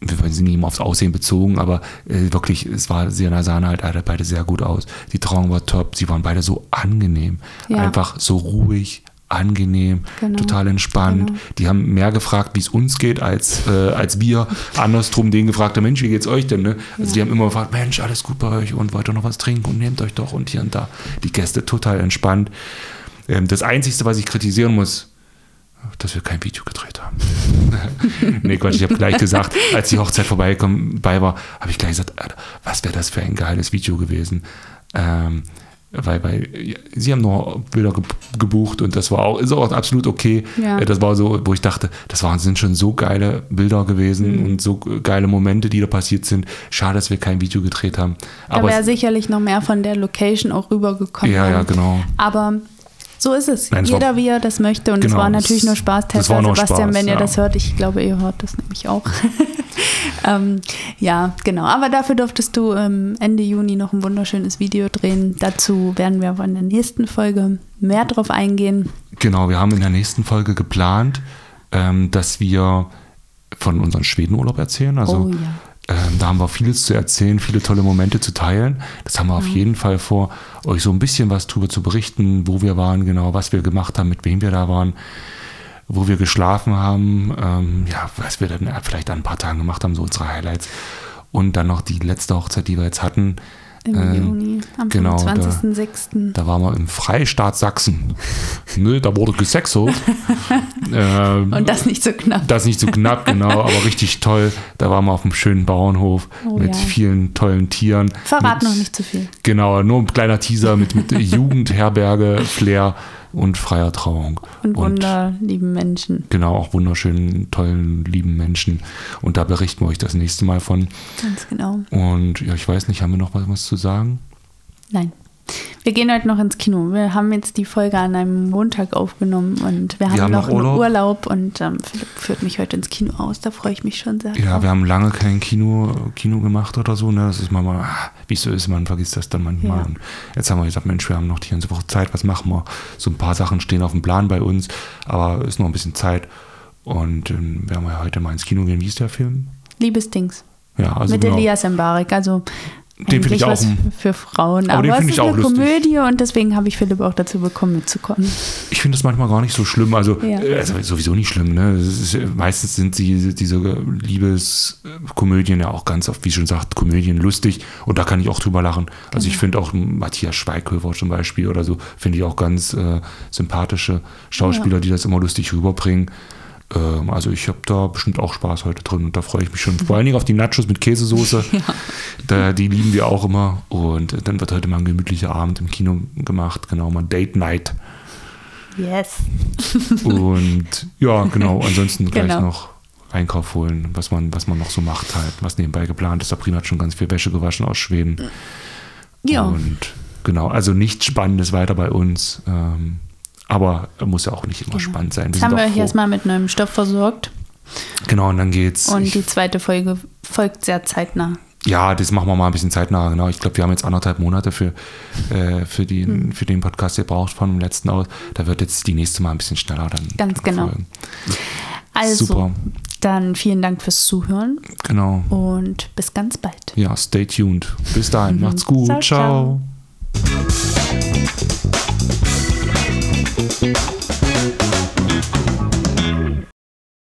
wir sind nicht immer aufs Aussehen bezogen, aber äh, wirklich, es war sehr, sahen halt beide sehr gut aus. Die Trauung war top, sie waren beide so angenehm. Ja. Einfach so ruhig, angenehm, genau. total entspannt. Genau. Die haben mehr gefragt, wie es uns geht, als, äh, als wir andersrum den gefragt haben, Mensch, wie geht's euch denn? Ne? Also ja. die haben immer gefragt, Mensch, alles gut bei euch und wollt ihr noch was trinken und nehmt euch doch und hier und da. Die Gäste total entspannt. Ähm, das Einzige, was ich kritisieren muss, dass wir kein Video gedreht haben. nee, Quatsch, ich habe gleich gesagt, als die Hochzeit vorbei war, habe ich gleich gesagt, was wäre das für ein geiles Video gewesen. Ähm, weil, weil sie haben noch Bilder gebucht und das war auch, ist auch absolut okay. Ja. Äh, das war so, wo ich dachte, das waren, sind schon so geile Bilder gewesen mhm. und so geile Momente, die da passiert sind. Schade, dass wir kein Video gedreht haben. Da wäre sicherlich noch mehr von der Location auch rübergekommen. Ja, ja, genau. Aber so ist es. Nein, Jeder, war, wie er das möchte. Und es genau, war natürlich nur Spaß. Tessa, Sebastian, Spaß, wenn ihr ja. das hört, ich glaube, ihr hört das nämlich auch. ähm, ja, genau. Aber dafür durftest du ähm, Ende Juni noch ein wunderschönes Video drehen. Dazu werden wir aber in der nächsten Folge mehr drauf eingehen. Genau, wir haben in der nächsten Folge geplant, ähm, dass wir von unserem Schwedenurlaub erzählen. Also oh, ja ähm, da haben wir vieles zu erzählen, viele tolle Momente zu teilen. Das haben wir auf jeden Fall vor, euch so ein bisschen was darüber zu berichten, wo wir waren, genau, was wir gemacht haben, mit wem wir da waren, wo wir geschlafen haben, ähm, ja, was wir dann vielleicht an ein paar Tagen gemacht haben, so unsere Highlights. Und dann noch die letzte Hochzeit, die wir jetzt hatten, im ähm, Juni, am genau, 25.06. Da, da waren wir im Freistaat Sachsen. ne, da wurde gesexelt. ähm, Und das nicht so knapp. Das nicht so knapp, genau, aber richtig toll. Da waren wir auf einem schönen Bauernhof oh, mit ja. vielen tollen Tieren. Verrat noch nicht zu viel. Genau, nur ein kleiner Teaser mit, mit Jugendherberge, Flair und freier Trauung. Und wunderlieben Menschen. Genau, auch wunderschönen, tollen, lieben Menschen. Und da berichten wir euch das nächste Mal von. Ganz genau. Und ja, ich weiß nicht, haben wir noch was, was zu sagen? Nein. Wir gehen heute noch ins Kino. Wir haben jetzt die Folge an einem Montag aufgenommen und wir, wir haben, noch, noch Urlaub. Urlaub, und ähm, Philipp führt mich heute ins Kino aus. Da freue ich mich schon sehr. Ja, drauf. wir haben lange kein Kino, Kino gemacht oder so. Ne? Das ist manchmal, ah, wie es so ist, man vergisst das dann manchmal. Ja. Und jetzt haben wir gesagt, Mensch, wir haben noch die ganze Woche Zeit, was machen wir? So ein paar Sachen stehen auf dem Plan bei uns, aber ist noch ein bisschen Zeit. Und ähm, werden wir heute mal ins Kino gehen. Wie ist der Film? Liebesdings. Ja, also Mit genau. Elias Mbarek. Also den finde ich auch für Frauen. Aber, aber den es ist eine Komödie und deswegen habe ich Philipp auch dazu bekommen, mitzukommen. Ich finde das manchmal gar nicht so schlimm. Also, ja. Äh, also sowieso nicht schlimm. Ne? Ist, meistens sind die, diese Liebeskomödien ja auch ganz oft, wie schon sagt, Komödien lustig. Und da kann ich auch drüber lachen. Also genau. ich finde auch Matthias Schweighöfer zum Beispiel oder so, finde ich auch ganz äh, sympathische Schauspieler, ja. die das immer lustig rüberbringen. Ähm, also ich habe da bestimmt auch Spaß heute drin und da freue ich mich schon. Vor allen Dingen auf die Nachos mit Käsesoße. ja. da, die lieben wir auch immer. Und dann wird heute mal ein gemütlicher Abend im Kino gemacht. Genau, mal Date Night. Yes. und ja, genau. Ansonsten gleich genau. noch Einkauf holen, was man, was man noch so macht halt, was nebenbei geplant ist. Sabrina hat schon ganz viel Wäsche gewaschen aus Schweden. Ja. Und genau, also nichts Spannendes weiter bei uns. Ähm, aber muss ja auch nicht immer genau. spannend sein. Wir Jetzt haben wir euch erstmal mit neuem Stoff versorgt. Genau, und dann geht's. Und die zweite Folge folgt sehr zeitnah. ja, das machen wir mal ein bisschen zeitnah. Genau. Ich glaube, wir haben jetzt anderthalb Monate für, äh, für, den, Hm. für den Podcast gebraucht von dem letzten aus. Da wird jetzt die nächste mal ein bisschen schneller dann. Ganz genau. folgen. Also, Super. dann vielen Dank fürs Zuhören Genau. und bis ganz bald. Ja, stay tuned. Bis dahin, macht's gut. Ciao, ciao. ciao. Thank you.